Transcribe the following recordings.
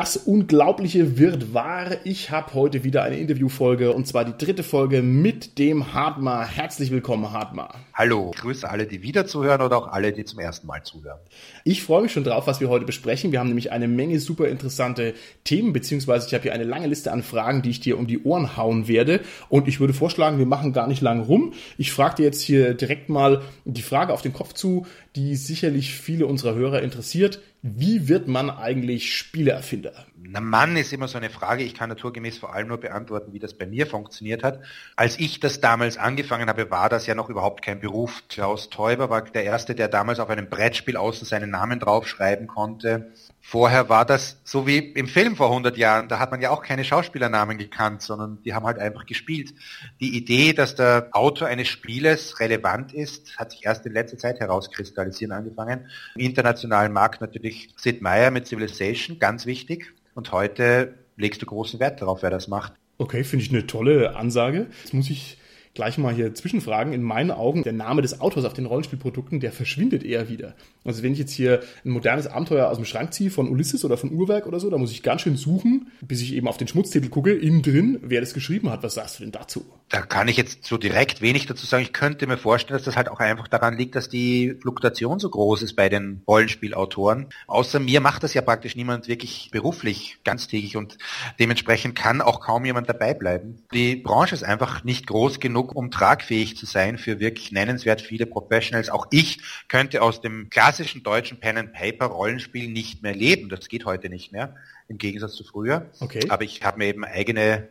Das Unglaubliche wird wahr. Ich habe heute wieder eine Interviewfolge und zwar die dritte Folge mit dem Hartmar. Herzlich willkommen, Hartmar. Hallo, ich grüße alle, die wieder zuhören oder auch alle, die zum ersten Mal zuhören. Ich freue mich schon drauf, was wir heute besprechen. Wir haben nämlich eine Menge super interessante Themen, beziehungsweise ich habe hier eine lange Liste an Fragen, die ich dir um die Ohren hauen werde. Und ich würde vorschlagen, wir machen gar nicht lange rum. Ich frage dir jetzt hier direkt mal die Frage auf den Kopf zu, die sicherlich viele unserer Hörer interessiert. Wie wird man eigentlich Spieleerfinder? Na Mann ist immer so eine Frage. Ich kann naturgemäß vor allem nur beantworten, wie das bei mir funktioniert hat. Als ich das damals angefangen habe, war das ja noch überhaupt kein Beruf. Klaus Teuber war der Erste, der damals auf einem Brettspiel außen seinen Namen draufschreiben konnte. Vorher war das so wie im Film vor 100 Jahren. Da hat man ja auch keine Schauspielernamen gekannt, sondern die haben halt einfach gespielt. Die Idee, dass der Autor eines Spieles relevant ist, hat sich erst in letzter Zeit herauskristallisieren angefangen. Im internationalen Markt natürlich Sid Meier mit Civilization, ganz wichtig. Und heute legst du großen Wert darauf, wer das macht. Okay, finde ich eine tolle Ansage. Jetzt muss ich gleich mal hier zwischenfragen. In meinen Augen, der Name des Autors auf den Rollenspielprodukten, der verschwindet eher wieder. Also wenn ich jetzt hier ein modernes Abenteuer aus dem Schrank ziehe, von Ulysses oder von Uhrwerk oder so, da muss ich ganz schön suchen, bis ich eben auf den Schmutztitel gucke, innen drin, wer das geschrieben hat. Was sagst du denn dazu? Da kann ich jetzt so direkt wenig dazu sagen. Ich könnte mir vorstellen, dass das halt auch einfach daran liegt, dass die Fluktuation so groß ist bei den Rollenspielautoren. Außer mir macht das ja praktisch niemand wirklich beruflich ganztägig und dementsprechend kann auch kaum jemand dabei bleiben. Die Branche ist einfach nicht groß genug, um tragfähig zu sein für wirklich nennenswert viele Professionals. Auch ich könnte aus dem klassischen deutschen Pen and Paper Rollenspiel nicht mehr leben. Das geht heute nicht mehr, im Gegensatz zu früher. Okay. Aber ich habe mir eben eigene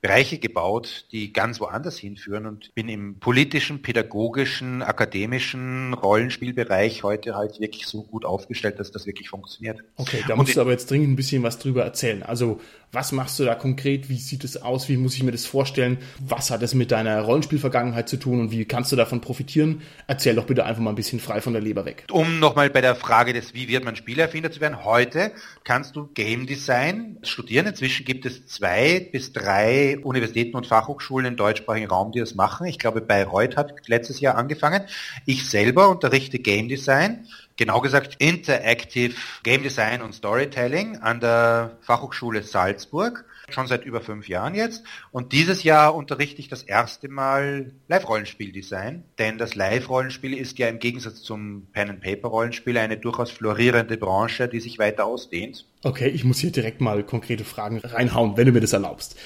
Bereiche gebaut, die ganz woanders hinführen und bin im politischen, pädagogischen, akademischen Rollenspielbereich heute halt wirklich so gut aufgestellt, dass das wirklich funktioniert. Okay, da musst du aber jetzt dringend ein bisschen was drüber erzählen. Also was machst du da konkret? Wie sieht es aus? Wie muss ich mir das vorstellen? Was hat es mit deiner Rollenspielvergangenheit zu tun und wie kannst du davon profitieren? Erzähl doch bitte einfach mal ein bisschen frei von der Leber weg. Um nochmal bei der Frage des, wie wird man Spielerfinder zu werden, heute kannst du Game Design studieren. Inzwischen gibt es zwei bis drei Universitäten und Fachhochschulen im deutschsprachigen Raum, die das machen. Ich glaube, Bayreuth hat letztes Jahr angefangen. Ich selber unterrichte Game Design genau gesagt Interactive Game Design und Storytelling an der Fachhochschule Salzburg, schon seit über fünf Jahren jetzt. Und dieses Jahr unterrichte ich das erste Mal Live-Rollenspiel-Design, denn das Live-Rollenspiel ist ja im Gegensatz zum Pen-and-Paper-Rollenspiel eine durchaus florierende Branche, die sich weiter ausdehnt. Okay, ich muss hier direkt mal konkrete Fragen reinhauen, wenn du mir das erlaubst.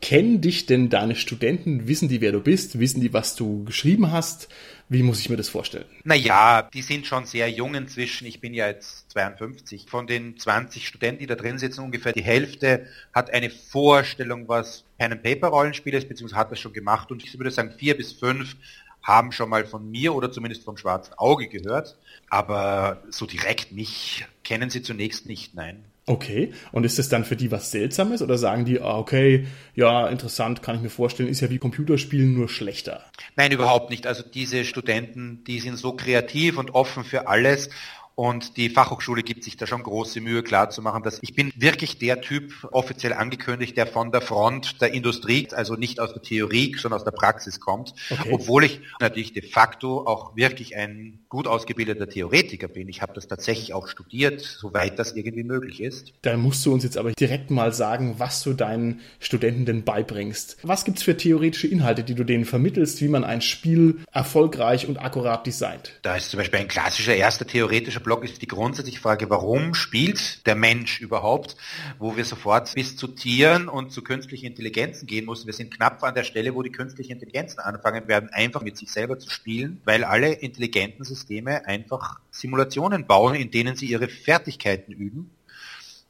Kennen dich denn deine Studenten? Wissen die, wer du bist? Wissen die, was du geschrieben hast? Wie muss ich mir das vorstellen? Naja, die sind schon sehr jung inzwischen. Ich bin ja jetzt 52. Von den 20 Studenten, die da drin sitzen, ungefähr die Hälfte hat eine Vorstellung, was Pen and Paper Rollenspiel ist, beziehungsweise hat das schon gemacht. Und ich würde sagen, vier bis fünf haben schon mal von mir oder zumindest vom schwarzen Auge gehört. Aber so direkt mich kennen sie zunächst nicht, nein. Okay, und ist das dann für die was Seltsames oder sagen die, ah, okay, ja, interessant, kann ich mir vorstellen, ist ja wie Computerspielen nur schlechter? Nein, überhaupt nicht. Also diese Studenten, die sind so kreativ und offen für alles und die Fachhochschule gibt sich da schon große Mühe klarzumachen, dass ich bin wirklich der Typ offiziell angekündigt, der von der Front der Industrie, also nicht aus der Theorie, sondern aus der Praxis kommt. Okay. Obwohl ich natürlich de facto auch wirklich ein gut ausgebildeter Theoretiker bin. Ich habe das tatsächlich auch studiert, soweit das irgendwie möglich ist. Da musst du uns jetzt aber direkt mal sagen, was du deinen Studenten denn beibringst. Was gibt's für theoretische Inhalte, die du denen vermittelst, wie man ein Spiel erfolgreich und akkurat designt? Da ist zum Beispiel ein klassischer erster theoretischer Blog ist die grundsätzliche Frage, warum spielt der Mensch überhaupt, wo wir sofort bis zu Tieren und zu künstlichen Intelligenzen gehen müssen. Wir sind knapp an der Stelle, wo die künstlichen Intelligenzen anfangen werden, einfach mit sich selber zu spielen, weil alle intelligenten Systeme einfach Simulationen bauen, in denen sie ihre Fertigkeiten üben.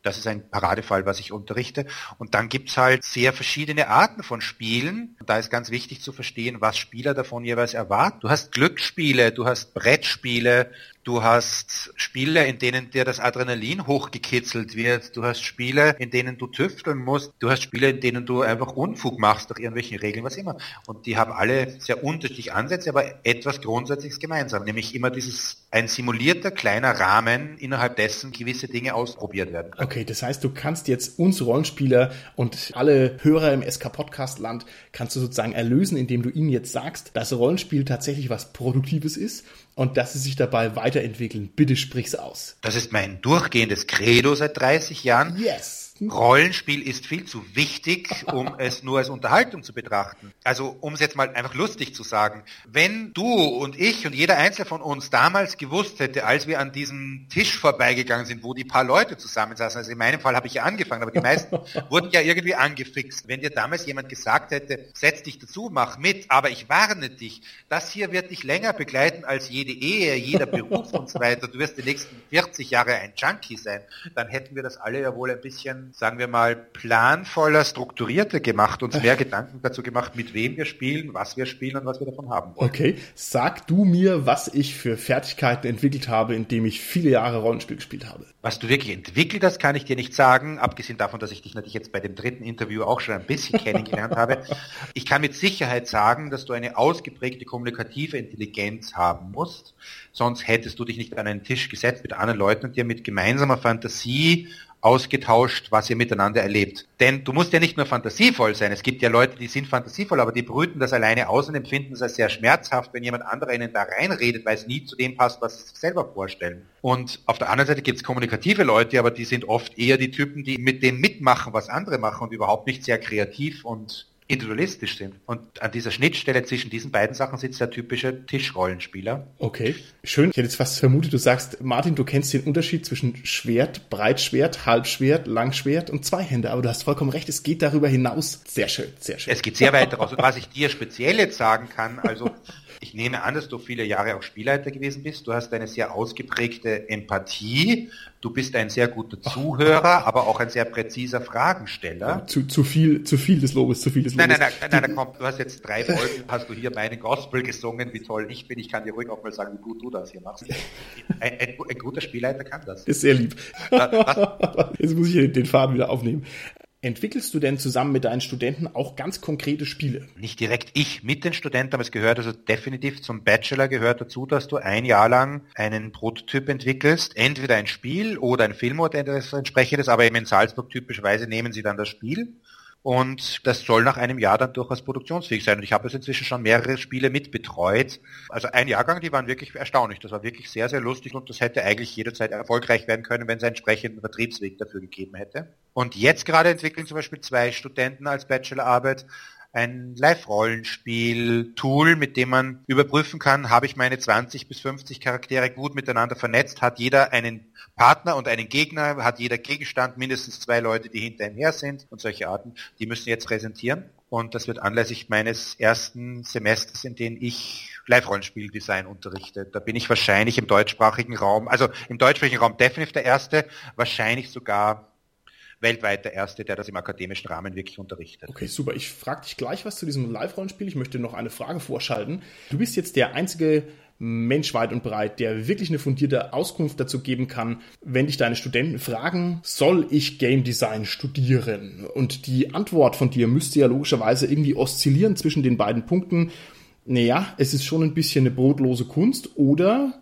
Das ist ein Paradefall, was ich unterrichte. Und dann gibt's halt sehr verschiedene Arten von Spielen. Da ist ganz wichtig zu verstehen, was Spieler davon jeweils erwarten. Du hast Glücksspiele, du hast Brettspiele, Du hast Spiele, in denen dir das Adrenalin hochgekitzelt wird. Du hast Spiele, in denen du tüfteln musst. Du hast Spiele, in denen du einfach Unfug machst durch irgendwelchen Regeln, was immer. Und die haben alle sehr unterschiedliche Ansätze, aber etwas Grundsätzliches gemeinsam, nämlich immer dieses ein simulierter kleiner Rahmen, innerhalb dessen gewisse Dinge ausprobiert werden können. Okay, das heißt, du kannst jetzt uns Rollenspieler und alle Hörer im SK Podcast Land kannst du sozusagen erlösen, indem du ihnen jetzt sagst, dass Rollenspiel tatsächlich was Produktives ist und dass sie sich dabei weiterentwickeln. Bitte sprich's aus. Das ist mein durchgehendes Credo seit 30 Jahren. Yes. Rollenspiel ist viel zu wichtig, um es nur als Unterhaltung zu betrachten. Also um es jetzt mal einfach lustig zu sagen, wenn du und ich und jeder Einzelne von uns damals gewusst hätte, als wir an diesem Tisch vorbeigegangen sind, wo die paar Leute zusammensaßen, also in meinem Fall habe ich ja angefangen, aber die meisten wurden ja irgendwie angefixt. Wenn dir damals jemand gesagt hätte, setz dich dazu, mach mit, aber ich warne dich, das hier wird dich länger begleiten als jede Ehe, jeder Beruf und so weiter, du wirst die nächsten 40 Jahre ein Junkie sein, dann hätten wir das alle ja wohl ein bisschen sagen wir mal, planvoller, strukturierter gemacht, uns mehr Gedanken dazu gemacht, mit wem wir spielen, was wir spielen und was wir davon haben wollen. Okay, sag du mir, was ich für Fertigkeiten entwickelt habe, indem ich viele Jahre Rollenspiel gespielt habe. Was du wirklich entwickelt hast, kann ich dir nicht sagen, abgesehen davon, dass ich dich natürlich jetzt bei dem dritten Interview auch schon ein bisschen kennengelernt habe. Ich kann mit Sicherheit sagen, dass du eine ausgeprägte kommunikative Intelligenz haben musst, sonst hättest du dich nicht an einen Tisch gesetzt mit anderen Leuten und dir mit gemeinsamer Fantasie ausgetauscht, was ihr miteinander erlebt. Denn du musst ja nicht nur fantasievoll sein. Es gibt ja Leute, die sind fantasievoll, aber die brüten das alleine aus und empfinden es als sehr schmerzhaft, wenn jemand anderer ihnen da reinredet, weil es nie zu dem passt, was sie sich selber vorstellen. Und auf der anderen Seite gibt es kommunikative Leute, aber die sind oft eher die Typen, die mit dem mitmachen, was andere machen und überhaupt nicht sehr kreativ und individualistisch sind. Und an dieser Schnittstelle zwischen diesen beiden Sachen sitzt der typische Tischrollenspieler. Okay, schön. Ich hätte jetzt fast vermutet, du sagst, Martin, du kennst den Unterschied zwischen Schwert, Breitschwert, Halbschwert, Langschwert und Zweihänder. Aber du hast vollkommen recht, es geht darüber hinaus. Sehr schön, sehr schön. Es geht sehr weit daraus. Und was ich dir speziell jetzt sagen kann, also ich nehme an, dass du viele Jahre auch Spielleiter gewesen bist. Du hast eine sehr ausgeprägte Empathie. Du bist ein sehr guter Zuhörer, aber auch ein sehr präziser Fragensteller. Zu, zu viel, zu viel des Lobes, zu viel des Lobes. Nein, nein, nein, nein, nein komm, du hast jetzt drei Folgen, hast du hier meinen Gospel gesungen, wie toll ich bin. Ich kann dir ruhig auch mal sagen, wie gut du das hier machst. Ein, ein, ein guter Spielleiter kann das. Ist sehr lieb. Jetzt muss ich den Faden wieder aufnehmen. Entwickelst du denn zusammen mit deinen Studenten auch ganz konkrete Spiele? Nicht direkt ich mit den Studenten, aber es gehört also definitiv zum Bachelor gehört dazu, dass du ein Jahr lang einen Prototyp entwickelst, entweder ein Spiel oder ein Film oder etwas entsprechendes, aber eben in Salzburg typischerweise nehmen sie dann das Spiel und das soll nach einem Jahr dann durchaus produktionsfähig sein. Und ich habe jetzt inzwischen schon mehrere Spiele mitbetreut. Also ein Jahrgang, die waren wirklich erstaunlich. Das war wirklich sehr, sehr lustig und das hätte eigentlich jederzeit erfolgreich werden können, wenn es einen entsprechenden Vertriebsweg dafür gegeben hätte. Und jetzt gerade entwickeln zum Beispiel zwei Studenten als Bachelorarbeit ein Live-Rollenspiel-Tool, mit dem man überprüfen kann, habe ich meine 20 bis 50 Charaktere gut miteinander vernetzt, hat jeder einen Partner und einen Gegner, hat jeder Gegenstand mindestens zwei Leute, die hinter ihm her sind und solche Arten, die müssen jetzt präsentieren. Und das wird anlässlich meines ersten Semesters, in dem ich Live-Rollenspiel-Design unterrichte. Da bin ich wahrscheinlich im deutschsprachigen Raum, also im deutschsprachigen Raum definitiv der Erste, wahrscheinlich sogar weltweit der Erste, der das im akademischen Rahmen wirklich unterrichtet. Okay, super. Ich frage dich gleich was zu diesem Live-Rollenspiel. Ich möchte noch eine Frage vorschalten. Du bist jetzt der einzige Mensch weit und breit, der wirklich eine fundierte Auskunft dazu geben kann, wenn dich deine Studenten fragen, soll ich Game Design studieren? Und die Antwort von dir müsste ja logischerweise irgendwie oszillieren zwischen den beiden Punkten. Naja, es ist schon ein bisschen eine brotlose Kunst oder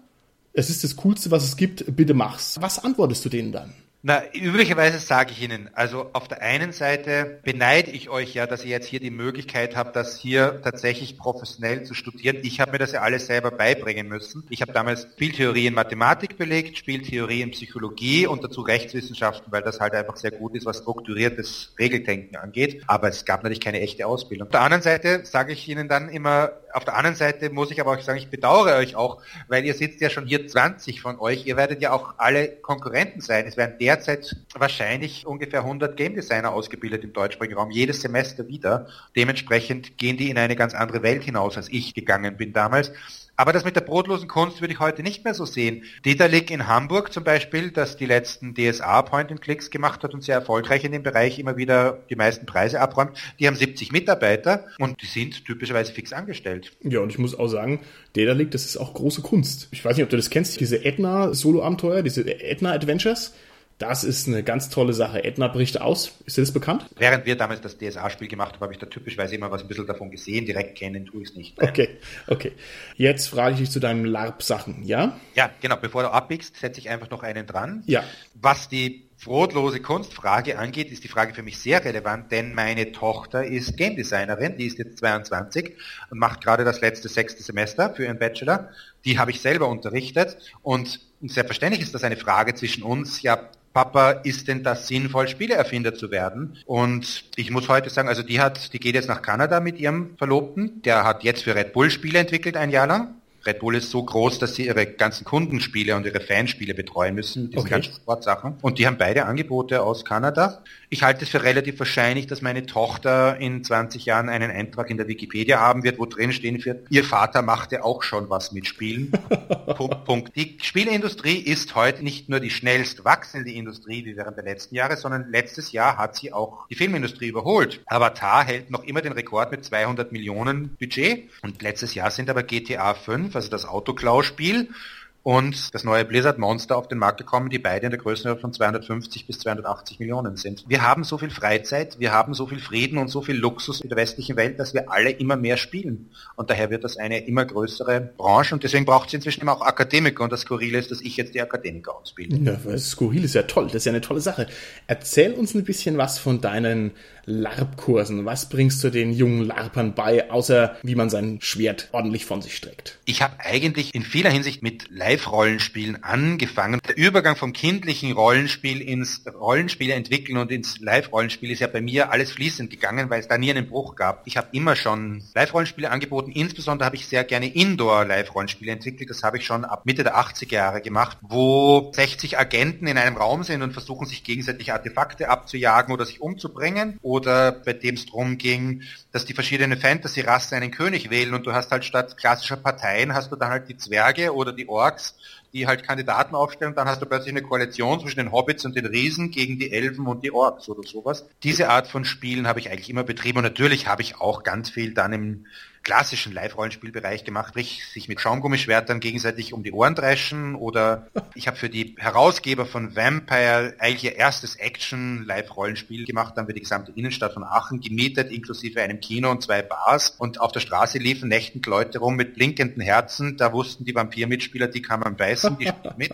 es ist das Coolste, was es gibt, bitte mach's. Was antwortest du denen dann? Na, üblicherweise sage ich Ihnen, also auf der einen Seite beneide ich euch ja, dass ihr jetzt hier die Möglichkeit habt, das hier tatsächlich professionell zu studieren. Ich habe mir das ja alles selber beibringen müssen. Ich habe damals Spieltheorie in Mathematik belegt, Spieltheorie in Psychologie und dazu Rechtswissenschaften, weil das halt einfach sehr gut ist, was strukturiertes Regeldenken angeht. Aber es gab natürlich keine echte Ausbildung. Auf der anderen Seite sage ich Ihnen dann immer, auf der anderen Seite muss ich aber auch sagen, ich bedauere euch auch, weil ihr sitzt ja schon hier 20 von euch. Ihr werdet ja auch alle Konkurrenten sein. Es werden derzeit wahrscheinlich ungefähr 100 Game Designer ausgebildet im deutschsprachigen Raum, jedes Semester wieder. Dementsprechend gehen die in eine ganz andere Welt hinaus, als ich gegangen bin damals. Aber das mit der brotlosen Kunst würde ich heute nicht mehr so sehen. Dieterlik in Hamburg zum Beispiel, das die letzten DSA Point-and-Clicks gemacht hat und sehr erfolgreich in dem Bereich immer wieder die meisten Preise abräumt, die haben 70 Mitarbeiter und die sind typischerweise fix angestellt. Ja, und ich muss auch sagen, Dieterlik, das ist auch große Kunst. Ich weiß nicht, ob du das kennst, diese Edna-Solo-Abenteuer, diese Edna-Adventures. Das ist eine ganz tolle Sache. Edna bricht aus. Ist dir das bekannt? Während wir damals das DSA-Spiel gemacht haben, habe ich da typischweise immer was ein bisschen davon gesehen. Direkt kennen tue ich es nicht. Nein. Okay, okay. Jetzt frage ich dich zu deinen LARP-Sachen, ja? Ja, genau. Bevor du abbiegst, setze ich einfach noch einen dran. Ja. Was die brotlose Kunstfrage angeht, ist die Frage für mich sehr relevant, denn meine Tochter ist Game Designerin, die ist jetzt 22 und macht gerade das letzte sechste Semester für ihren Bachelor. Die habe ich selber unterrichtet und selbstverständlich ist das eine Frage zwischen uns, ja, Papa, ist denn das sinnvoll, Spieleerfinder zu werden? Und ich muss heute sagen, also die hat, die geht jetzt nach Kanada mit ihrem Verlobten, der hat jetzt für Red Bull Spiele entwickelt ein Jahr lang. Red Bull ist so groß, dass sie ihre ganzen Kundenspiele und ihre Fanspiele betreuen müssen, diese okay. ganzen Sportsachen. Und die haben beide Angebote aus Kanada. Ich halte es für relativ wahrscheinlich, dass meine Tochter in 20 Jahren einen Eintrag in der Wikipedia haben wird, wo drin stehen wird, ihr Vater machte auch schon was mit Spielen. Punkt, Punkt. Die Spieleindustrie ist heute nicht nur die schnellst wachsende Industrie wie während der letzten Jahre, sondern letztes Jahr hat sie auch die Filmindustrie überholt. Avatar hält noch immer den Rekord mit 200 Millionen Budget und letztes Jahr sind aber GTA 5 also das Autoklau-Spiel, und das neue Blizzard Monster auf den Markt gekommen, die beide in der Größenordnung von 250 bis 280 Millionen sind. Wir haben so viel Freizeit, wir haben so viel Frieden und so viel Luxus in der westlichen Welt, dass wir alle immer mehr spielen. Und daher wird das eine immer größere Branche und deswegen braucht es inzwischen immer auch Akademiker und das Skurrile ist, dass ich jetzt die Akademiker ausbilde. Ja, das Skurrile ist ja toll, das ist ja eine tolle Sache. Erzähl uns ein bisschen was von deinen LARP-Kursen. Was bringst du den jungen LARPern bei, außer wie man sein Schwert ordentlich von sich streckt? Ich habe eigentlich in vieler Hinsicht mit Live-Rollenspielen angefangen. Der Übergang vom kindlichen Rollenspiel ins Rollenspiel entwickeln und ins Live-Rollenspiel ist ja bei mir alles fließend gegangen, weil es da nie einen Bruch gab. Ich habe immer schon Live-Rollenspiele angeboten. Insbesondere habe ich sehr gerne Indoor-Live-Rollenspiele entwickelt. Das habe ich schon ab Mitte der 80er Jahre gemacht, wo 60 Agenten in einem Raum sind und versuchen sich gegenseitig Artefakte abzujagen oder sich umzubringen oder bei dem es darum ging, dass die verschiedenen Fantasy-Rassen einen König wählen und du hast halt statt klassischer Parteien hast du dann halt die Zwerge oder die Orks, die halt Kandidaten aufstellen und dann hast du plötzlich eine Koalition zwischen den Hobbits und den Riesen gegen die Elfen und die Orks oder sowas. Diese Art von Spielen habe ich eigentlich immer betrieben und natürlich habe ich auch ganz viel dann im klassischen Live-Rollenspielbereich gemacht, sprich sich mit Schaumgummischwertern gegenseitig um die Ohren dreschen oder ich habe für die Herausgeber von Vampire eigentlich ihr erstes Action-Live-Rollenspiel gemacht, dann haben wir die gesamte Innenstadt von Aachen gemietet, inklusive einem Kino und zwei Bars und auf der Straße liefen nächtend Leute rum mit blinkenden Herzen, da wussten die Vampir-Mitspieler, die kann man beißen, die spielen mit.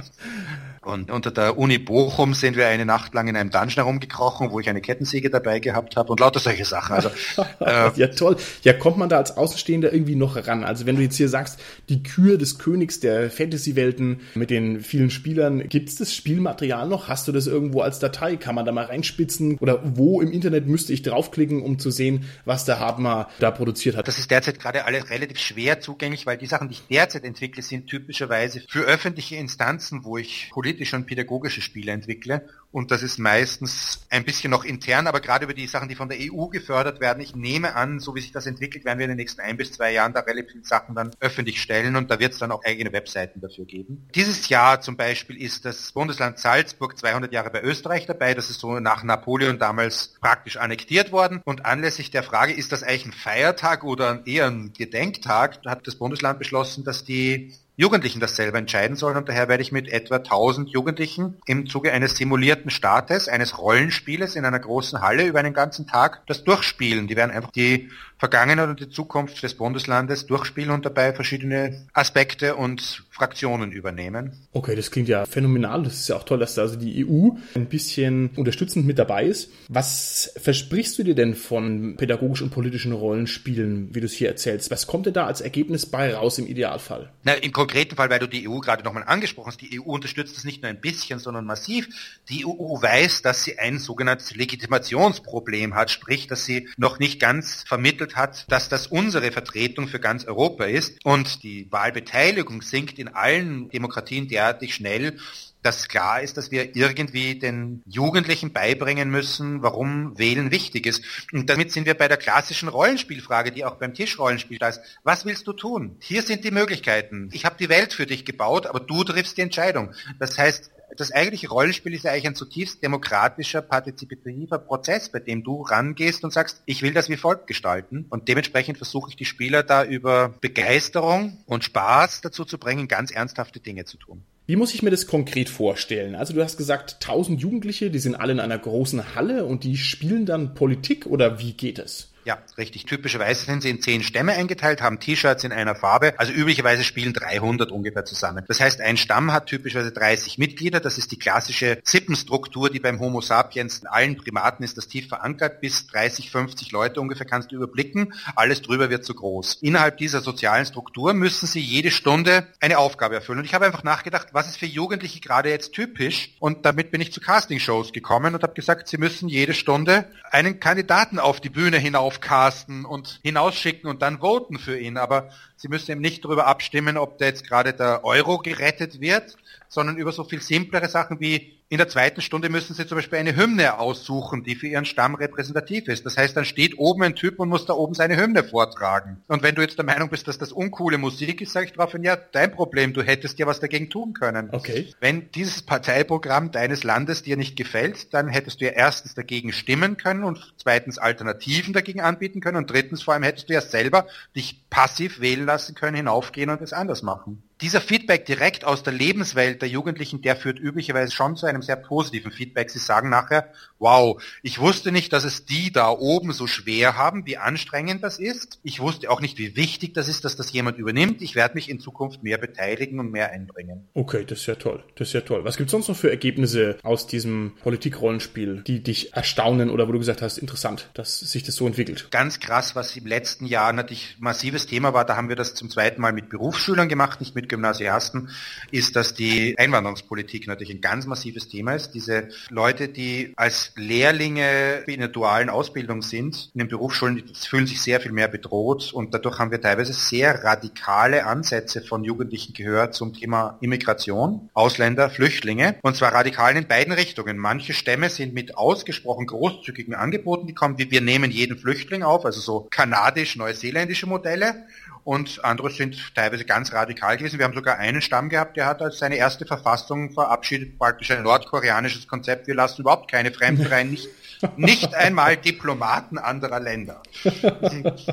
Und unter der Uni Bochum sind wir eine Nacht lang in einem Dungeon herumgekrochen, wo ich eine Kettensäge dabei gehabt habe und lauter solche Sachen. Also, äh, ja, toll. Ja, kommt man da als Außenstehender irgendwie noch ran? Also wenn du jetzt hier sagst, die Kür des Königs der Fantasy-Welten mit den vielen Spielern, gibt es das Spielmaterial noch? Hast du das irgendwo als Datei? Kann man da mal reinspitzen? Oder wo im Internet müsste ich draufklicken, um zu sehen, was der Hartmar da produziert hat? Das ist derzeit gerade alles relativ schwer zugänglich, weil die Sachen, die ich derzeit entwickle, sind typischerweise für öffentliche Instanzen, wo ich politisch politische und pädagogische Spiele entwickle. Und das ist meistens ein bisschen noch intern, aber gerade über die Sachen, die von der EU gefördert werden, ich nehme an, so wie sich das entwickelt, werden wir in den nächsten ein bis zwei Jahren da relativ viele Sachen dann öffentlich stellen und da wird es dann auch eigene Webseiten dafür geben. Dieses Jahr zum Beispiel ist das Bundesland Salzburg 200 Jahre bei Österreich dabei. Das ist so nach Napoleon damals praktisch annektiert worden. Und anlässlich der Frage, ist das eigentlich ein Feiertag oder eher ein Gedenktag, hat das Bundesland beschlossen, dass die Jugendlichen das selber entscheiden sollen und daher werde ich mit etwa 1000 Jugendlichen im Zuge eines simulierten Startes, eines Rollenspieles in einer großen Halle über einen ganzen Tag das durchspielen. Die werden einfach die Vergangenheit und die Zukunft des Bundeslandes durchspielen und dabei verschiedene Aspekte und Fraktionen übernehmen. Okay, das klingt ja phänomenal. Das ist ja auch toll, dass da also die EU ein bisschen unterstützend mit dabei ist. Was versprichst du dir denn von pädagogisch und politischen Rollenspielen, wie du es hier erzählst? Was kommt denn da als Ergebnis bei raus im Idealfall? Na, Im konkreten Fall, weil du die EU gerade nochmal angesprochen hast, die EU unterstützt das nicht nur ein bisschen, sondern massiv. Die EU weiß, dass sie ein sogenanntes Legitimationsproblem hat, sprich, dass sie noch nicht ganz vermittelt hat, dass das unsere Vertretung für ganz Europa ist und die Wahlbeteiligung sinkt in allen Demokratien derartig schnell, dass klar ist, dass wir irgendwie den Jugendlichen beibringen müssen, warum Wählen wichtig ist. Und damit sind wir bei der klassischen Rollenspielfrage, die auch beim Tischrollenspiel da ist. Was willst du tun? Hier sind die Möglichkeiten. Ich habe die Welt für dich gebaut, aber du triffst die Entscheidung. Das heißt, das eigentliche Rollenspiel ist ja eigentlich ein zutiefst demokratischer, partizipativer Prozess, bei dem du rangehst und sagst, ich will das wie folgt gestalten. Und dementsprechend versuche ich die Spieler da über Begeisterung und Spaß dazu zu bringen, ganz ernsthafte Dinge zu tun. Wie muss ich mir das konkret vorstellen? Also du hast gesagt, 1000 Jugendliche, die sind alle in einer großen Halle und die spielen dann Politik oder wie geht es? Ja, richtig. Typischerweise sind sie in zehn Stämme eingeteilt, haben T-Shirts in einer Farbe. Also üblicherweise spielen 300 ungefähr zusammen. Das heißt, ein Stamm hat typischerweise 30 Mitglieder. Das ist die klassische Sippenstruktur, die beim Homo sapiens in allen Primaten ist das tief verankert. Bis 30, 50 Leute ungefähr kannst du überblicken. Alles drüber wird zu groß. Innerhalb dieser sozialen Struktur müssen sie jede Stunde eine Aufgabe erfüllen. Und ich habe einfach nachgedacht, was ist für Jugendliche gerade jetzt typisch? Und damit bin ich zu Castingshows gekommen und habe gesagt, sie müssen jede Stunde einen Kandidaten auf die Bühne hinauf aufcasten und hinausschicken und dann voten für ihn. Aber Sie müssen eben nicht darüber abstimmen, ob da jetzt gerade der Euro gerettet wird, sondern über so viel simplere Sachen wie in der zweiten Stunde müssen Sie zum Beispiel eine Hymne aussuchen, die für Ihren Stamm repräsentativ ist. Das heißt, dann steht oben ein Typ und muss da oben seine Hymne vortragen. Und wenn du jetzt der Meinung bist, dass das uncoole Musik ist, sage ich daraufhin, ja, dein Problem, du hättest ja was dagegen tun können. Okay. Wenn dieses Parteiprogramm deines Landes dir nicht gefällt, dann hättest du ja erstens dagegen stimmen können und zweitens Alternativen dagegen anbieten können und drittens vor allem hättest du ja selber dich passiv wählen lassen können, hinaufgehen und es anders machen dieser Feedback direkt aus der Lebenswelt der Jugendlichen, der führt üblicherweise schon zu einem sehr positiven Feedback. Sie sagen nachher, wow, ich wusste nicht, dass es die da oben so schwer haben, wie anstrengend das ist. Ich wusste auch nicht, wie wichtig das ist, dass das jemand übernimmt. Ich werde mich in Zukunft mehr beteiligen und mehr einbringen. Okay, das ist ja toll. Das ist ja toll. Was gibt es sonst noch für Ergebnisse aus diesem Politikrollenspiel, die dich erstaunen oder wo du gesagt hast, interessant, dass sich das so entwickelt? Ganz krass, was im letzten Jahr natürlich massives Thema war, da haben wir das zum zweiten Mal mit Berufsschülern gemacht, nicht mit Gymnasiasten, ist, dass die Einwanderungspolitik natürlich ein ganz massives Thema ist. Diese Leute, die als Lehrlinge in der dualen Ausbildung sind, in den Berufsschulen, fühlen sich sehr viel mehr bedroht und dadurch haben wir teilweise sehr radikale Ansätze von Jugendlichen gehört zum Thema Immigration, Ausländer, Flüchtlinge und zwar radikal in beiden Richtungen. Manche Stämme sind mit ausgesprochen großzügigen Angeboten gekommen, wie wir nehmen jeden Flüchtling auf, also so kanadisch-neuseeländische Modelle und andere sind teilweise ganz radikal gewesen. Wir haben sogar einen Stamm gehabt, der hat als seine erste Verfassung verabschiedet, praktisch ein nordkoreanisches Konzept, wir lassen überhaupt keine Fremden rein, nicht, nicht einmal Diplomaten anderer Länder.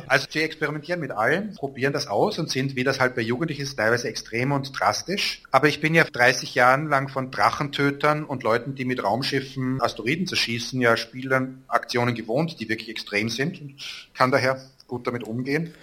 Also sie experimentieren mit allem, probieren das aus und sind, wie das halt bei Jugendlichen ist, teilweise extrem und drastisch. Aber ich bin ja 30 Jahren lang von Drachentötern und Leuten, die mit Raumschiffen Asteroiden zerschießen, ja Spielern Aktionen gewohnt, die wirklich extrem sind und kann daher gut damit umgehen.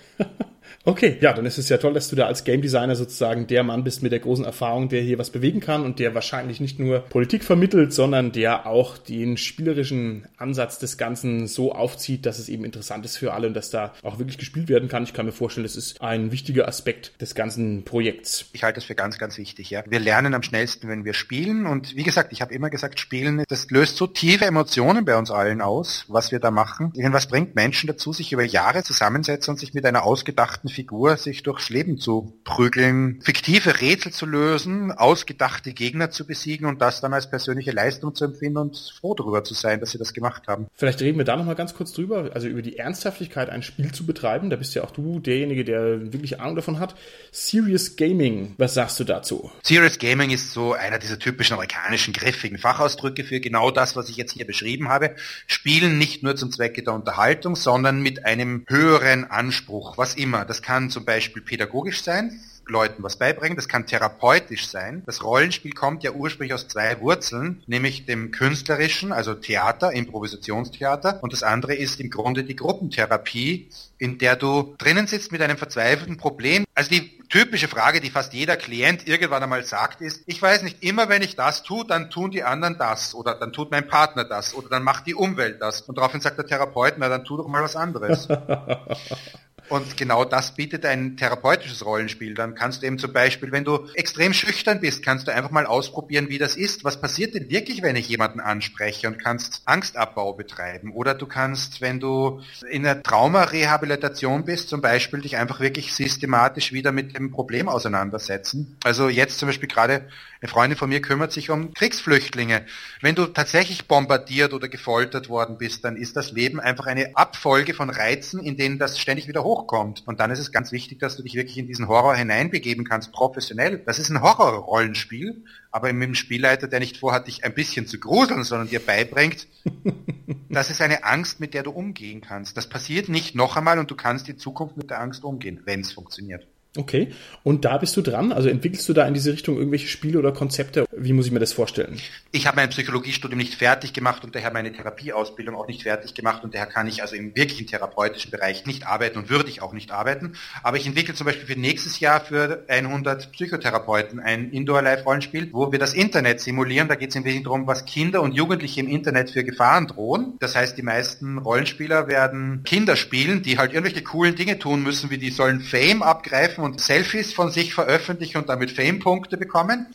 Okay, ja, dann ist es ja toll, dass du da als Game Designer sozusagen der Mann bist mit der großen Erfahrung, der hier was bewegen kann und der wahrscheinlich nicht nur Politik vermittelt, sondern der auch den spielerischen Ansatz des Ganzen so aufzieht, dass es eben interessant ist für alle und dass da auch wirklich gespielt werden kann. Ich kann mir vorstellen, das ist ein wichtiger Aspekt des ganzen Projekts. Ich halte das für ganz, ganz wichtig, ja. Wir lernen am schnellsten, wenn wir spielen und wie gesagt, ich habe immer gesagt, Spielen, das löst so tiefe Emotionen bei uns allen aus, was wir da machen. Denn was bringt Menschen dazu, sich über Jahre zusammensetzen und sich mit einer ausgedachten Figur sich durchs Leben zu prügeln, fiktive Rätsel zu lösen, ausgedachte Gegner zu besiegen und das dann als persönliche Leistung zu empfinden und froh darüber zu sein, dass sie das gemacht haben. Vielleicht reden wir da nochmal ganz kurz drüber, also über die Ernsthaftigkeit, ein Spiel zu betreiben. Da bist ja auch du derjenige, der wirklich Ahnung davon hat. Serious Gaming, was sagst du dazu? Serious Gaming ist so einer dieser typischen amerikanischen griffigen Fachausdrücke für genau das, was ich jetzt hier beschrieben habe. Spielen nicht nur zum Zwecke der Unterhaltung, sondern mit einem höheren Anspruch, was immer. Das kann zum Beispiel pädagogisch sein, Leuten was beibringen, das kann therapeutisch sein. Das Rollenspiel kommt ja ursprünglich aus zwei Wurzeln, nämlich dem künstlerischen, also Theater, Improvisationstheater, und das andere ist im Grunde die Gruppentherapie, in der du drinnen sitzt mit einem verzweifelten Problem. Also die typische Frage, die fast jeder Klient irgendwann einmal sagt, ist, ich weiß nicht, immer wenn ich das tue, dann tun die anderen das oder dann tut mein Partner das oder dann macht die Umwelt das. Und daraufhin sagt der Therapeut, na dann tu doch mal was anderes. Und genau das bietet ein therapeutisches Rollenspiel. Dann kannst du eben zum Beispiel, wenn du extrem schüchtern bist, kannst du einfach mal ausprobieren, wie das ist. Was passiert denn wirklich, wenn ich jemanden anspreche und kannst Angstabbau betreiben? Oder du kannst, wenn du in der Traumarehabilitation bist, zum Beispiel dich einfach wirklich systematisch wieder mit dem Problem auseinandersetzen. Also jetzt zum Beispiel gerade eine Freundin von mir kümmert sich um Kriegsflüchtlinge. Wenn du tatsächlich bombardiert oder gefoltert worden bist, dann ist das Leben einfach eine Abfolge von Reizen, in denen das ständig wieder hochkommt. Und dann ist es ganz wichtig, dass du dich wirklich in diesen Horror hineinbegeben kannst, professionell. Das ist ein Horrorrollenspiel, aber mit dem Spielleiter, der nicht vorhat, dich ein bisschen zu gruseln, sondern dir beibringt, das ist eine Angst, mit der du umgehen kannst. Das passiert nicht noch einmal und du kannst in Zukunft mit der Angst umgehen, wenn es funktioniert. Okay. Und da bist du dran? Also entwickelst du da in diese Richtung irgendwelche Spiele oder Konzepte? Wie muss ich mir das vorstellen? Ich habe mein Psychologiestudium nicht fertig gemacht und daher meine Therapieausbildung auch nicht fertig gemacht und daher kann ich also im wirklichen therapeutischen Bereich nicht arbeiten und würde ich auch nicht arbeiten. Aber ich entwickle zum Beispiel für nächstes Jahr für 100 Psychotherapeuten ein Indoor-Live-Rollenspiel, wo wir das Internet simulieren. Da geht es im Wesentlichen darum, was Kinder und Jugendliche im Internet für Gefahren drohen. Das heißt, die meisten Rollenspieler werden Kinder spielen, die halt irgendwelche coolen Dinge tun müssen, wie die sollen Fame abgreifen und Selfies von sich veröffentlichen und damit Fame-Punkte bekommen.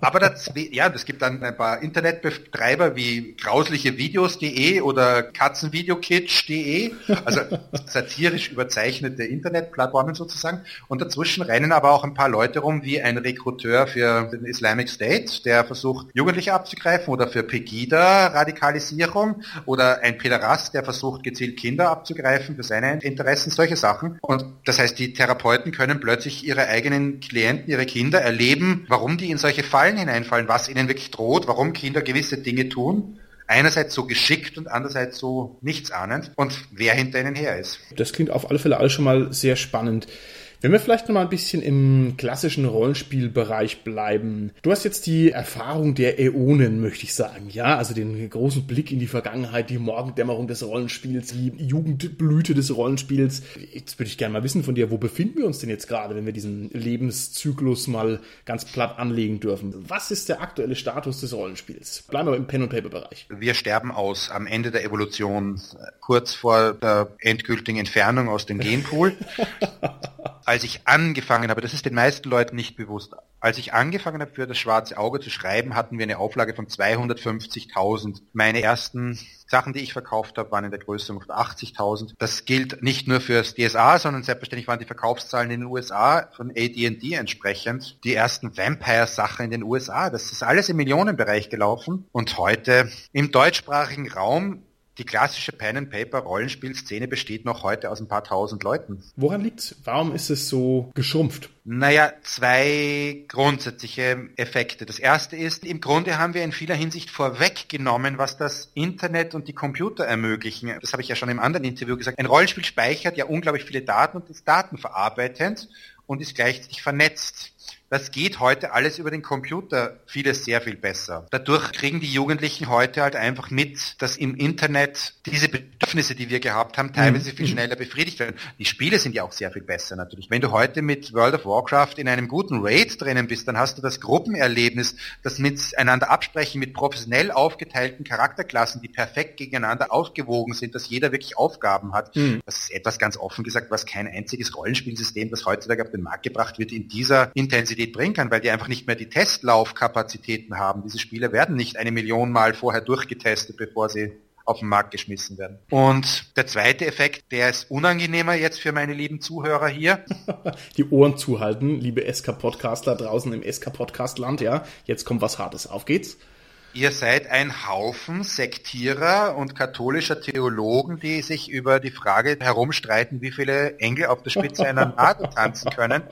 Aber das, ja, es gibt dann ein paar Internetbetreiber wie grauslichevideos.de oder katzenvideokitsch.de, also satirisch überzeichnete Internetplattformen sozusagen. Und dazwischen rennen aber auch ein paar Leute rum, wie ein Rekruteur für den Islamic State, der versucht, Jugendliche abzugreifen oder für Pegida-Radikalisierung oder ein Pederast, der versucht, gezielt Kinder abzugreifen für seine Interessen, solche Sachen. Und das heißt, die Therapeuten können plötzlich plötzlich ihre eigenen Klienten, ihre Kinder erleben, warum die in solche Fallen hineinfallen, was ihnen wirklich droht, warum Kinder gewisse Dinge tun einerseits so geschickt und andererseits so nichtsahnend und wer hinter ihnen her ist. Das klingt auf alle Fälle alles schon mal sehr spannend. Wenn wir vielleicht noch mal ein bisschen im klassischen Rollenspielbereich bleiben. Du hast jetzt die Erfahrung der Äonen, möchte ich sagen. Ja, also den großen Blick in die Vergangenheit, die Morgendämmerung des Rollenspiels, die Jugendblüte des Rollenspiels. Jetzt würde ich gerne mal wissen von dir, wo befinden wir uns denn jetzt gerade, wenn wir diesen Lebenszyklus mal ganz platt anlegen dürfen? Was ist der aktuelle Status des Rollenspiels? Bleiben wir im Pen- und Paper-Bereich. Wir sterben aus am Ende der Evolution, kurz vor der endgültigen Entfernung aus dem Genpool. als ich angefangen habe, das ist den meisten Leuten nicht bewusst, als ich angefangen habe für das schwarze Auge zu schreiben, hatten wir eine Auflage von 250.000. Meine ersten Sachen, die ich verkauft habe, waren in der Größe von 80.000. Das gilt nicht nur fürs DSA, sondern selbstverständlich waren die Verkaufszahlen in den USA von AD&D entsprechend. Die ersten Vampire-Sachen in den USA, das ist alles im Millionenbereich gelaufen. Und heute im deutschsprachigen Raum die klassische Pen-and-Paper-Rollenspielszene besteht noch heute aus ein paar tausend Leuten. Woran liegt's? Warum ist es so geschrumpft? Naja, zwei grundsätzliche Effekte. Das erste ist, im Grunde haben wir in vieler Hinsicht vorweggenommen, was das Internet und die Computer ermöglichen. Das habe ich ja schon im anderen Interview gesagt. Ein Rollenspiel speichert ja unglaublich viele Daten und ist datenverarbeitend und ist gleichzeitig vernetzt. Das geht heute alles über den Computer vieles sehr viel besser. Dadurch kriegen die Jugendlichen heute halt einfach mit, dass im Internet diese Bedürfnisse, die wir gehabt haben, teilweise mhm. viel schneller befriedigt werden. Die Spiele sind ja auch sehr viel besser natürlich. Wenn du heute mit World of Warcraft in einem guten Raid drinnen bist, dann hast du das Gruppenerlebnis, das miteinander absprechen mit professionell aufgeteilten Charakterklassen, die perfekt gegeneinander aufgewogen sind, dass jeder wirklich Aufgaben hat. Mhm. Das ist etwas ganz offen gesagt, was kein einziges Rollenspielsystem, das heutzutage auf den Markt gebracht wird, in dieser Intensität Intensität bringen kann, weil die einfach nicht mehr die Testlaufkapazitäten haben. Diese Spiele werden nicht eine Million Mal vorher durchgetestet, bevor sie auf den Markt geschmissen werden. Und der zweite Effekt, der ist unangenehmer jetzt für meine lieben Zuhörer hier. Die Ohren zuhalten, liebe SK-Podcastler draußen im SK-Podcast-Land, ja. Jetzt kommt was Hartes. Auf geht's. Ihr seid ein Haufen Sektierer und katholischer Theologen, die sich über die Frage herumstreiten, wie viele Engel auf der Spitze einer Nadel tanzen können,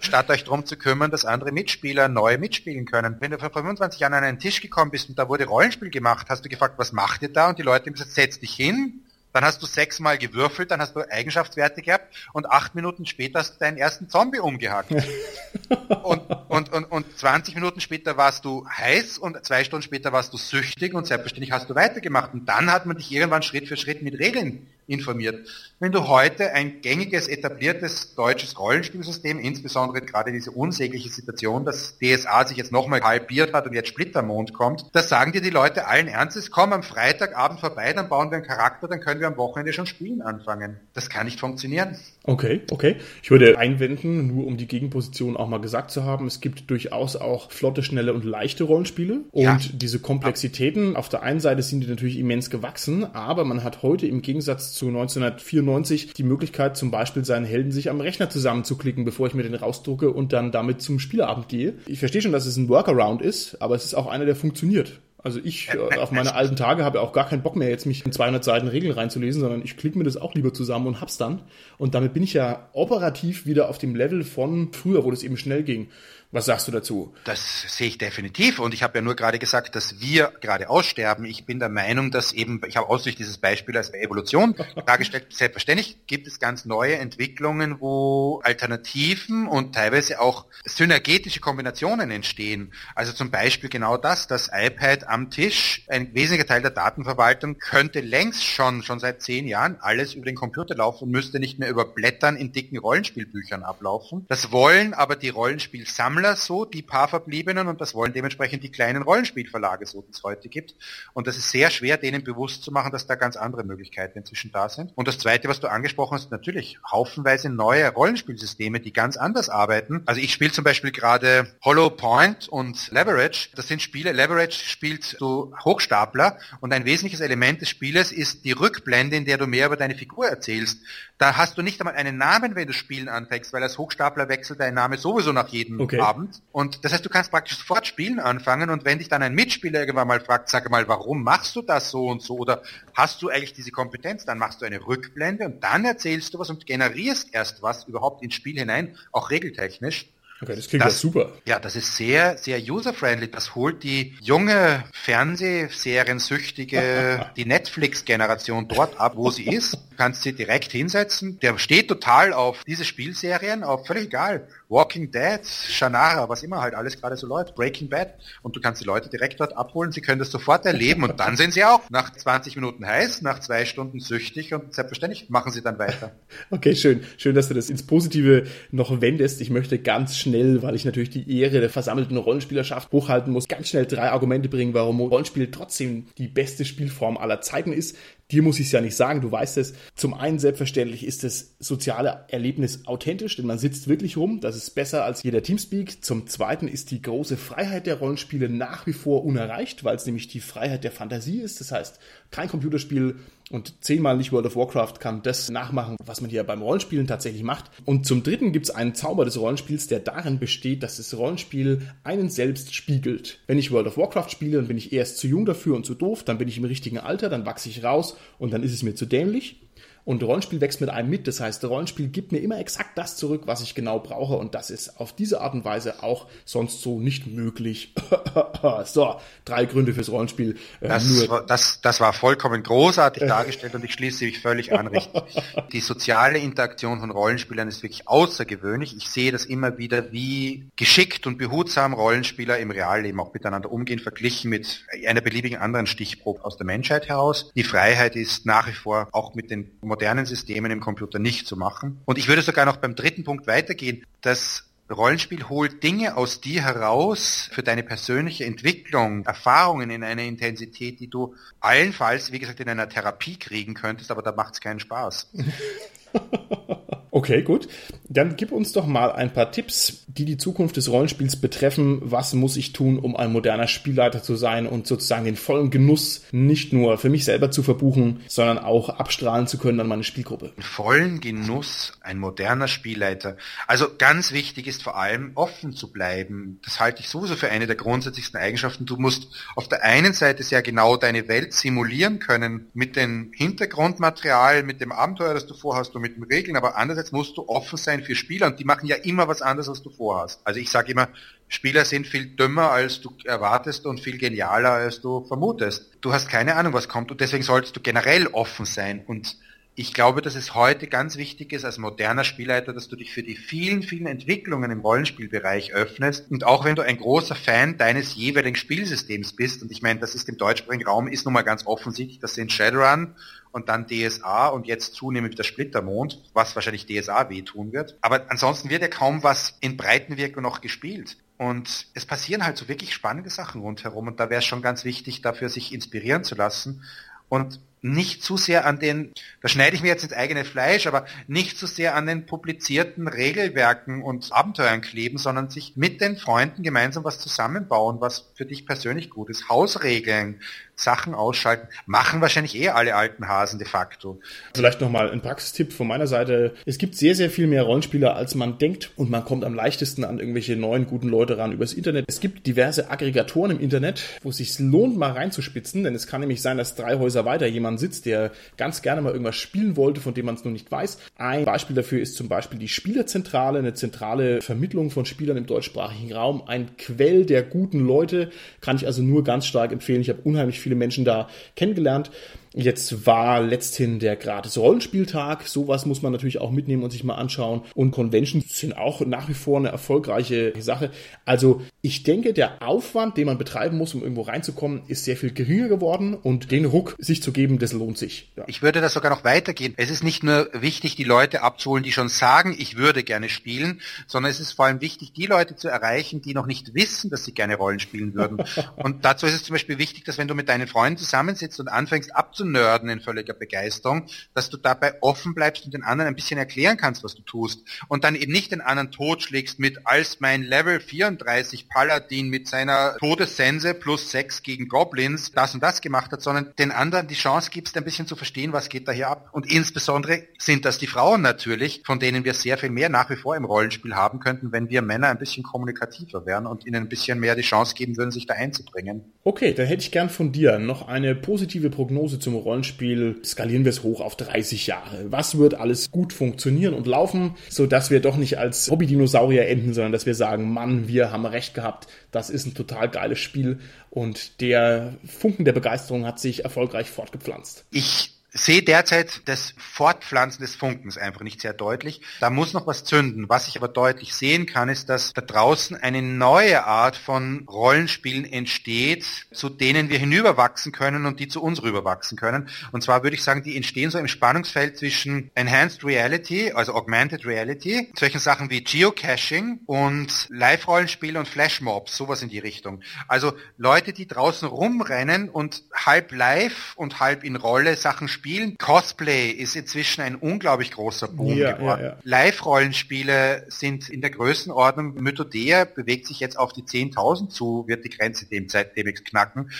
statt euch darum zu kümmern, dass andere Mitspieler neu mitspielen können. Wenn du vor 25 Jahren an einen Tisch gekommen bist und da wurde Rollenspiel gemacht, hast du gefragt, was macht ihr da? Und die Leute haben gesagt, setz dich hin, dann hast du sechsmal gewürfelt, dann hast du Eigenschaftswerte gehabt und acht Minuten später hast du deinen ersten Zombie umgehackt. und, und, und, und 20 Minuten später warst du heiß und zwei Stunden später warst du süchtig und selbstverständlich hast du weitergemacht. Und dann hat man dich irgendwann Schritt für Schritt mit Regeln informiert. Wenn du heute ein gängiges, etabliertes deutsches Rollenspielsystem, insbesondere gerade diese unsägliche Situation, dass DSA sich jetzt nochmal halbiert hat und jetzt Splittermond kommt, da sagen dir die Leute allen Ernstes, komm am Freitagabend vorbei, dann bauen wir einen Charakter, dann können wir am Wochenende schon spielen anfangen. Das kann nicht funktionieren. Okay, okay. Ich würde einwenden, nur um die Gegenposition auch mal gesagt zu haben, es gibt durchaus auch flotte, schnelle und leichte Rollenspiele. Und ja. diese Komplexitäten, auf der einen Seite sind die natürlich immens gewachsen, aber man hat heute im Gegensatz zu 1994 die Möglichkeit, zum Beispiel seinen Helden sich am Rechner zusammenzuklicken, bevor ich mir den rausdrucke und dann damit zum Spielabend gehe. Ich verstehe schon, dass es ein Workaround ist, aber es ist auch einer, der funktioniert. Also ich äh, auf meine alten Tage habe auch gar keinen Bock mehr, jetzt mich in 200 Seiten Regeln reinzulesen, sondern ich klicke mir das auch lieber zusammen und hab's dann. Und damit bin ich ja operativ wieder auf dem Level von früher, wo das eben schnell ging. Was sagst du dazu? Das sehe ich definitiv und ich habe ja nur gerade gesagt, dass wir gerade aussterben. Ich bin der Meinung, dass eben, ich habe ausdrücklich dieses Beispiel als Evolution dargestellt. Selbstverständlich gibt es ganz neue Entwicklungen, wo Alternativen und teilweise auch synergetische Kombinationen entstehen. Also zum Beispiel genau das, das iPad am Tisch, ein wesentlicher Teil der Datenverwaltung könnte längst schon, schon seit zehn Jahren alles über den Computer laufen und müsste nicht mehr über Blättern in dicken Rollenspielbüchern ablaufen. Das wollen aber die Rollenspielsammler Sammler so, die paar Verbliebenen, und das wollen dementsprechend die kleinen Rollenspielverlage so, die es heute gibt. Und das ist sehr schwer, denen bewusst zu machen, dass da ganz andere Möglichkeiten inzwischen da sind. Und das Zweite, was du angesprochen hast, natürlich haufenweise neue Rollenspielsysteme, die ganz anders arbeiten. Also ich spiele zum Beispiel gerade Hollow Point und Leverage. Das sind Spiele, Leverage spielt so Hochstapler und ein wesentliches Element des Spieles ist die Rückblende, in der du mehr über deine Figur erzählst. Da hast du nicht einmal einen Namen, wenn du Spielen anfängst, weil als Hochstapler wechselt dein Name sowieso nach jedem okay. Abend. Und das heißt, du kannst praktisch sofort Spielen anfangen und wenn dich dann ein Mitspieler irgendwann mal fragt, sag mal, warum machst du das so und so oder hast du eigentlich diese Kompetenz, dann machst du eine Rückblende und dann erzählst du was und generierst erst was überhaupt ins Spiel hinein, auch regeltechnisch. Okay, das klingt das, ja super. Ja, das ist sehr, sehr user-friendly. Das holt die junge Fernsehseriensüchtige, die Netflix-Generation dort ab, wo sie ist. Du kannst sie direkt hinsetzen. Der steht total auf diese Spielserien, auf völlig egal. Walking Dead, Shannara, was immer halt alles gerade so läuft, Breaking Bad. Und du kannst die Leute direkt dort abholen, sie können das sofort erleben und dann sind sie auch nach 20 Minuten heiß, nach zwei Stunden süchtig und selbstverständlich machen sie dann weiter. Okay, schön. Schön, dass du das ins Positive noch wendest. Ich möchte ganz schnell, weil ich natürlich die Ehre der versammelten Rollenspielerschaft hochhalten muss, ganz schnell drei Argumente bringen, warum Rollenspiel trotzdem die beste Spielform aller Zeiten ist. Dir muss ich es ja nicht sagen, du weißt es. Zum einen selbstverständlich ist das soziale Erlebnis authentisch, denn man sitzt wirklich rum. Das ist besser als jeder Teamspeak. Zum zweiten ist die große Freiheit der Rollenspiele nach wie vor unerreicht, weil es nämlich die Freiheit der Fantasie ist. Das heißt, kein Computerspiel und zehnmal nicht World of Warcraft kann das nachmachen, was man hier beim Rollenspielen tatsächlich macht. Und zum dritten gibt es einen Zauber des Rollenspiels, der darin besteht, dass das Rollenspiel einen selbst spiegelt. Wenn ich World of Warcraft spiele, dann bin ich erst zu jung dafür und zu doof, dann bin ich im richtigen Alter, dann wachse ich raus und dann ist es mir zu dämlich. Und Rollenspiel wächst mit einem mit. Das heißt, Rollenspiel gibt mir immer exakt das zurück, was ich genau brauche. Und das ist auf diese Art und Weise auch sonst so nicht möglich. so, drei Gründe fürs Rollenspiel. Äh, das, war, das, das war vollkommen großartig dargestellt und ich schließe mich völlig an. Die soziale Interaktion von Rollenspielern ist wirklich außergewöhnlich. Ich sehe das immer wieder, wie geschickt und behutsam Rollenspieler im Realleben auch miteinander umgehen, verglichen mit einer beliebigen anderen Stichprobe aus der Menschheit heraus. Die Freiheit ist nach wie vor auch mit den modernen Systemen im Computer nicht zu machen. Und ich würde sogar noch beim dritten Punkt weitergehen. Das Rollenspiel holt Dinge aus dir heraus für deine persönliche Entwicklung, Erfahrungen in einer Intensität, die du allenfalls, wie gesagt, in einer Therapie kriegen könntest, aber da macht es keinen Spaß. Okay, gut. Dann gib uns doch mal ein paar Tipps, die die Zukunft des Rollenspiels betreffen. Was muss ich tun, um ein moderner Spielleiter zu sein und sozusagen den vollen Genuss nicht nur für mich selber zu verbuchen, sondern auch abstrahlen zu können an meine Spielgruppe? Vollen Genuss, ein moderner Spielleiter. Also ganz wichtig ist vor allem offen zu bleiben. Das halte ich sowieso für eine der grundsätzlichsten Eigenschaften. Du musst auf der einen Seite sehr genau deine Welt simulieren können mit dem Hintergrundmaterial, mit dem Abenteuer, das du vorhast und mit den Regeln, aber anders andererseits musst du offen sein für Spieler und die machen ja immer was anderes, als du vorhast. Also ich sage immer, Spieler sind viel dümmer, als du erwartest und viel genialer, als du vermutest. Du hast keine Ahnung, was kommt und deswegen solltest du generell offen sein und Ich glaube, dass es heute ganz wichtig ist, als moderner Spielleiter, dass du dich für die vielen, vielen Entwicklungen im Rollenspielbereich öffnest. Und auch wenn du ein großer Fan deines jeweiligen Spielsystems bist, und ich meine, das ist im deutschsprachigen Raum, ist nun mal ganz offensichtlich, das sind Shadowrun und dann DSA und jetzt zunehmend der Splittermond, was wahrscheinlich DSA wehtun wird. Aber ansonsten wird ja kaum was in Breitenwirkung noch gespielt. Und es passieren halt so wirklich spannende Sachen rundherum und da wäre es schon ganz wichtig, dafür sich inspirieren zu lassen und nicht zu sehr an den, da schneide ich mir jetzt ins eigene Fleisch, aber nicht zu sehr an den publizierten Regelwerken und Abenteuern kleben, sondern sich mit den Freunden gemeinsam was zusammenbauen, was für dich persönlich gut ist. Hausregeln, Sachen ausschalten, machen wahrscheinlich eh alle alten Hasen de facto. Vielleicht nochmal ein Praxistipp von meiner Seite. Es gibt sehr, sehr viel mehr Rollenspieler, als man denkt und man kommt am leichtesten an irgendwelche neuen, guten Leute ran übers Internet. Es gibt diverse Aggregatoren im Internet, wo es sich lohnt, mal reinzuspitzen, denn es kann nämlich sein, dass drei Häuser weiter jemand sitzt, der ganz gerne mal irgendwas spielen wollte, von dem man es noch nicht weiß. Ein Beispiel dafür ist zum Beispiel die Spielerzentrale, eine zentrale Vermittlung von Spielern im deutschsprachigen Raum, ein Quell der guten Leute, kann ich also nur ganz stark empfehlen. Ich habe unheimlich viele Menschen da kennengelernt. Jetzt war letzthin der gratis Rollenspieltag. Sowas muss man natürlich auch mitnehmen und sich mal anschauen. Und Conventions sind auch nach wie vor eine erfolgreiche Sache. Also ich denke, der Aufwand, den man betreiben muss, um irgendwo reinzukommen, ist sehr viel geringer geworden und den Ruck sich zu geben, das lohnt sich. Ja. Ich würde das sogar noch weitergehen. Es ist nicht nur wichtig, die Leute abzuholen, die schon sagen, ich würde gerne spielen, sondern es ist vor allem wichtig, die Leute zu erreichen, die noch nicht wissen, dass sie gerne Rollen spielen würden. und dazu ist es zum Beispiel wichtig, dass wenn du mit deinen Freunden zusammensitzt und anfängst abzuholen, abzunörden in völliger Begeisterung, dass du dabei offen bleibst und den anderen ein bisschen erklären kannst, was du tust. Und dann eben nicht den anderen totschlägst mit, als mein Level 34 Paladin mit seiner Todessense plus 6 gegen Goblins das und das gemacht hat, sondern den anderen die Chance gibst, ein bisschen zu verstehen, was geht da hier ab. Und insbesondere sind das die Frauen natürlich, von denen wir sehr viel mehr nach wie vor im Rollenspiel haben könnten, wenn wir Männer ein bisschen kommunikativer wären und ihnen ein bisschen mehr die Chance geben würden, sich da einzubringen. Okay, dann hätte ich gern von dir noch eine positive Prognose zu zum Rollenspiel skalieren wir es hoch auf 30 Jahre. Was wird alles gut funktionieren und laufen, so dass wir doch nicht als Hobby-Dinosaurier enden, sondern dass wir sagen, Mann, wir haben recht gehabt, das ist ein total geiles Spiel und der Funken der Begeisterung hat sich erfolgreich fortgepflanzt. Ich sehe derzeit das Fortpflanzen des Funkens einfach nicht sehr deutlich. Da muss noch was zünden. Was ich aber deutlich sehen kann, ist, dass da draußen eine neue Art von Rollenspielen entsteht, zu denen wir hinüberwachsen können und die zu uns rüberwachsen können. Und zwar würde ich sagen, die entstehen so im Spannungsfeld zwischen Enhanced Reality, also Augmented Reality, solchen Sachen wie Geocaching und Live-Rollenspiele und Flashmobs, sowas in die Richtung. Also Leute, die draußen rumrennen und halb live und halb in Rolle Sachen Spielen. Cosplay ist inzwischen ein unglaublich großer Boom ja, geworden. Ja, ja. Live-Rollenspiele sind in der Größenordnung. Mythodea bewegt sich jetzt auf die 10.000 zu, wird die Grenze dem Zeit demnächst knacken.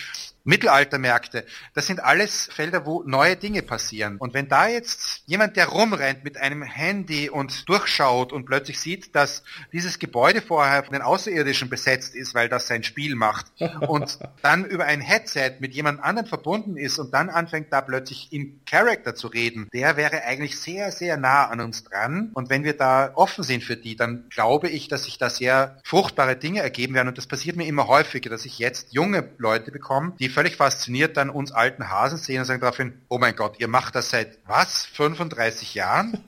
Mittelaltermärkte, das sind alles Felder, wo neue Dinge passieren. Und wenn da jetzt jemand, der rumrennt mit einem Handy und durchschaut und plötzlich sieht, dass dieses Gebäude vorher von den Außerirdischen besetzt ist, weil das sein Spiel macht, und dann über ein Headset mit jemand anderem verbunden ist und dann anfängt da plötzlich in Character zu reden, der wäre eigentlich sehr, sehr nah an uns dran. Und wenn wir da offen sind für die, dann glaube ich, dass sich da sehr fruchtbare Dinge ergeben werden. Und das passiert mir immer häufiger, dass ich jetzt junge Leute bekomme, die völlig fasziniert dann uns alten Hasen sehen und sagen daraufhin, oh mein Gott, ihr macht das seit was? 35 Jahren?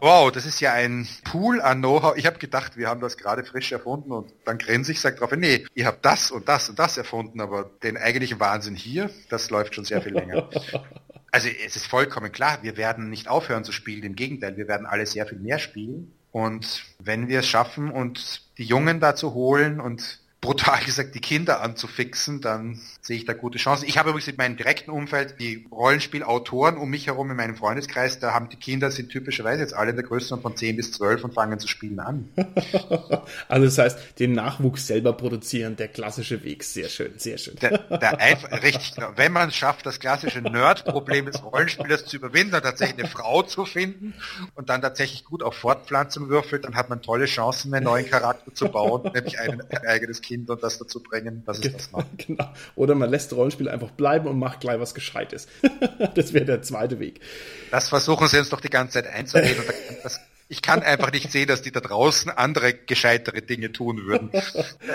Wow, das ist ja ein Pool an Know-how. Ich habe gedacht, wir haben das gerade frisch erfunden und dann grinse ich, sage darauf, nee, ihr habt das und das und das erfunden, aber den eigentlichen Wahnsinn hier, das läuft schon sehr viel länger. Also es ist vollkommen klar, wir werden nicht aufhören zu spielen, im Gegenteil, wir werden alle sehr viel mehr spielen. Und wenn wir es schaffen, und die Jungen dazu holen und brutal gesagt die Kinder anzufixen, dann sehe ich da gute Chancen. Ich habe übrigens in meinem direkten Umfeld die Rollenspielautoren um mich herum in meinem Freundeskreis, da haben die Kinder sind typischerweise jetzt alle in der Größe von 10 bis 12 und fangen zu spielen an. also das heißt, den Nachwuchs selber produzieren, der klassische Weg, sehr schön, sehr schön. Der, der einfach, richtig, genau. wenn man es schafft, das klassische Nerd-Problem des Rollenspielers zu überwinden und tatsächlich eine Frau zu finden und dann tatsächlich gut auf Fortpflanzung würfelt, dann hat man tolle Chancen, einen neuen Charakter zu bauen, nämlich ein, ein eigenes Kind Kind und das dazu bringen, dass es das macht. Genau. Oder man lässt Rollenspiel einfach bleiben und macht gleich was Gescheites. das wäre der zweite Weg. Das versuchen sie uns doch die ganze Zeit einzureden. Ich kann einfach nicht sehen, dass die da draußen andere gescheitere Dinge tun würden.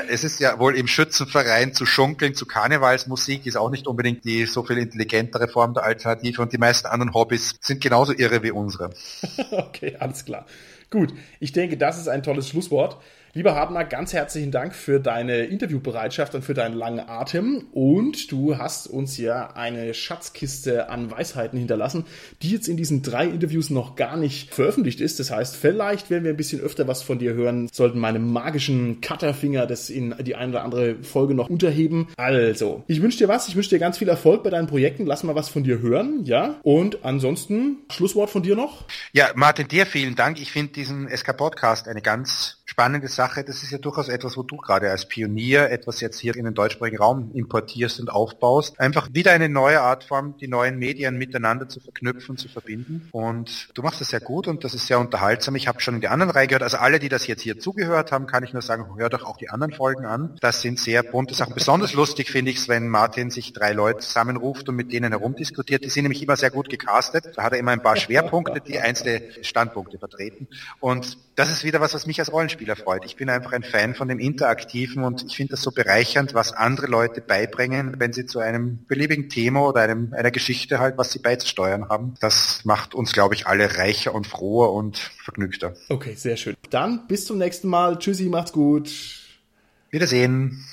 es ist ja wohl im Schützenverein zu schunkeln, zu Karnevalsmusik ist auch nicht unbedingt die so viel intelligentere Form der Alternative und die meisten anderen Hobbys sind genauso irre wie unsere. okay, alles klar. Gut, ich denke, das ist ein tolles Schlusswort. Lieber Hartner, ganz herzlichen Dank für deine Interviewbereitschaft und für deinen langen Atem. Und du hast uns ja eine Schatzkiste an Weisheiten hinterlassen, die jetzt in diesen drei Interviews noch gar nicht veröffentlicht ist. Das heißt, vielleicht werden wir ein bisschen öfter was von dir hören, sollten meine magischen Cutterfinger das in die eine oder andere Folge noch unterheben. Also, ich wünsche dir was. Ich wünsche dir ganz viel Erfolg bei deinen Projekten. Lass mal was von dir hören, ja? Und ansonsten, Schlusswort von dir noch? Ja, Martin, dir vielen Dank. Ich finde diesen SK-Podcast eine ganz spannende Sache. Das ist ja durchaus etwas, wo du gerade als Pionier etwas jetzt hier in den deutschsprachigen Raum importierst und aufbaust. Einfach wieder eine neue Artform, die neuen Medien miteinander zu verknüpfen, zu verbinden. Und du machst das sehr gut und das ist sehr unterhaltsam. Ich habe schon in die anderen Reihe gehört. Also alle, die das jetzt hier zugehört haben, kann ich nur sagen, hör doch auch die anderen Folgen an. Das sind sehr bunte Sachen. Besonders lustig finde ich es, wenn Martin sich drei Leute zusammenruft und mit denen herumdiskutiert. Die sind nämlich immer sehr gut gecastet. Da hat er immer ein paar Schwerpunkte, die einzelne Standpunkte vertreten. Und das ist wieder was, was mich als Rollenspieler freut. Ich bin einfach ein Fan von dem Interaktiven und ich finde das so bereichernd, was andere Leute beibringen, wenn sie zu einem beliebigen Thema oder einem, einer Geschichte halt, was sie beizusteuern haben. Das macht uns, glaube ich, alle reicher und froher und vergnügter. Okay, sehr schön. Dann bis zum nächsten Mal. Tschüssi, macht's gut. Wiedersehen.